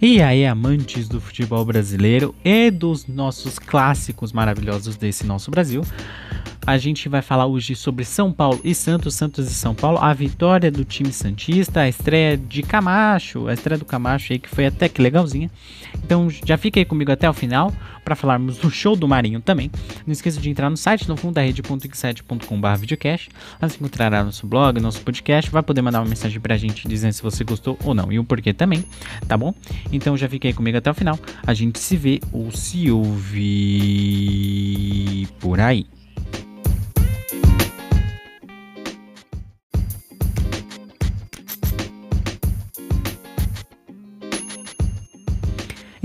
E aí, amantes do futebol brasileiro e dos nossos clássicos maravilhosos desse nosso Brasil, a gente vai falar hoje sobre São Paulo e Santos, Santos e São Paulo, a vitória do time Santista, a estreia de Camacho, a estreia do Camacho aí que foi até que legalzinha. Então já fica aí comigo até o final para falarmos do show do Marinho também. Não esqueça de entrar no site no fundarede.x7.com.br videocast. Lá você encontrará nosso blog, nosso podcast. Vai poder mandar uma mensagem pra gente dizendo se você gostou ou não e o porquê também, tá bom? Então já fica aí comigo até o final. A gente se vê ou se ouve por aí.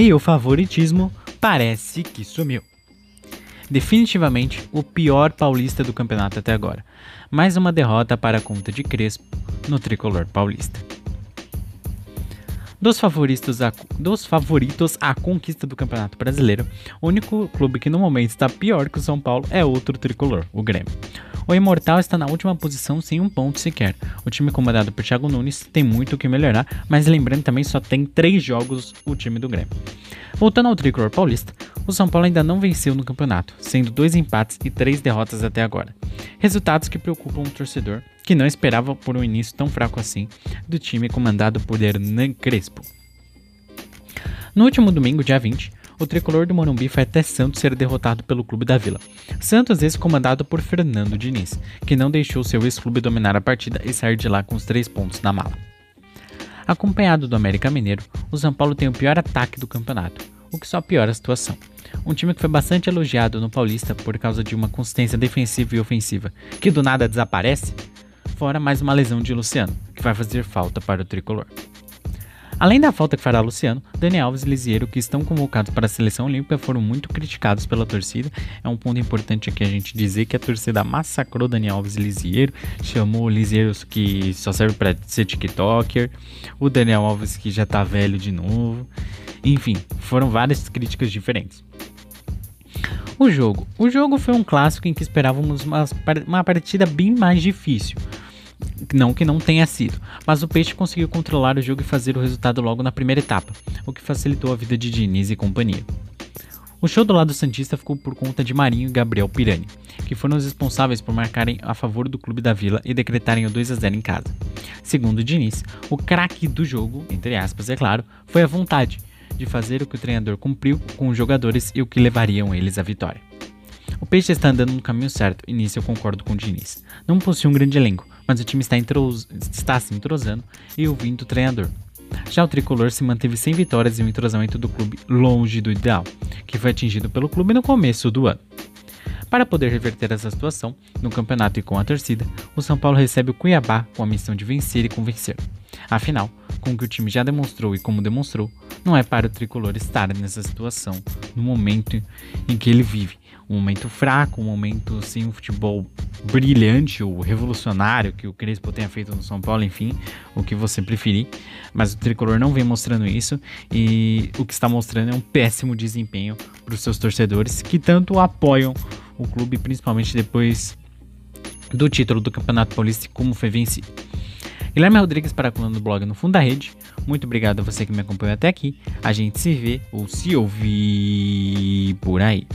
E o favoritismo parece que sumiu. Definitivamente o pior paulista do campeonato até agora. Mais uma derrota para a conta de Crespo no tricolor paulista. Dos favoritos, a, dos favoritos à conquista do Campeonato Brasileiro, o único clube que no momento está pior que o São Paulo é outro tricolor, o Grêmio. O Imortal está na última posição sem um ponto sequer. O time comandado por Thiago Nunes tem muito o que melhorar, mas lembrando também só tem três jogos o time do Grêmio. Voltando ao tricolor paulista, o São Paulo ainda não venceu no campeonato, sendo dois empates e três derrotas até agora. Resultados que preocupam o torcedor, que não esperava por um início tão fraco assim do time comandado por Hernan Crespo. No último domingo, dia 20, o tricolor do Morumbi foi até Santos ser derrotado pelo clube da Vila. Santos esse comandado por Fernando Diniz, que não deixou seu ex-clube dominar a partida e sair de lá com os três pontos na mala. Acompanhado do América Mineiro, o São Paulo tem o pior ataque do campeonato, o que só piora a situação. Um time que foi bastante elogiado no Paulista por causa de uma consistência defensiva e ofensiva, que do nada desaparece, fora mais uma lesão de Luciano, que vai fazer falta para o tricolor. Além da falta que fará Luciano, Dani Alves e Lisieiro, que estão convocados para a seleção olímpica, foram muito criticados pela torcida. É um ponto importante aqui a gente dizer que a torcida massacrou Dani Alves e Lisieiro, chamou Lisieiro que só serve para ser TikToker, o Daniel Alves que já tá velho de novo. Enfim, foram várias críticas diferentes. O jogo. O jogo foi um clássico em que esperávamos uma partida bem mais difícil. Não que não tenha sido, mas o Peixe conseguiu controlar o jogo e fazer o resultado logo na primeira etapa, o que facilitou a vida de Diniz e companhia. O show do lado Santista ficou por conta de Marinho e Gabriel Pirani, que foram os responsáveis por marcarem a favor do clube da Vila e decretarem o 2 a 0 em casa. Segundo Diniz, o craque do jogo, entre aspas, é claro, foi a vontade de fazer o que o treinador cumpriu com os jogadores e o que levariam eles à vitória. O Peixe está andando no caminho certo e nisso eu concordo com o Diniz. Não possui um grande elenco, mas o time está, está se entrosando e ouvindo o treinador. Já o tricolor se manteve sem vitórias e o entrosamento do clube longe do ideal, que foi atingido pelo clube no começo do ano. Para poder reverter essa situação, no campeonato e com a torcida, o São Paulo recebe o Cuiabá com a missão de vencer e convencer. Afinal, com o que o time já demonstrou e como demonstrou, não é para o tricolor estar nessa situação no momento em que ele vive, um momento fraco, um momento sem um futebol brilhante ou revolucionário que o Crespo tenha feito no São Paulo, enfim, o que você preferir. Mas o tricolor não vem mostrando isso e o que está mostrando é um péssimo desempenho para os seus torcedores que tanto apoiam o clube, principalmente depois do título do Campeonato Paulista como foi vencido. Guilherme Rodrigues para a coluna do blog no Fundo da Rede. Muito obrigado a você que me acompanhou até aqui. A gente se vê ou se ouvir por aí.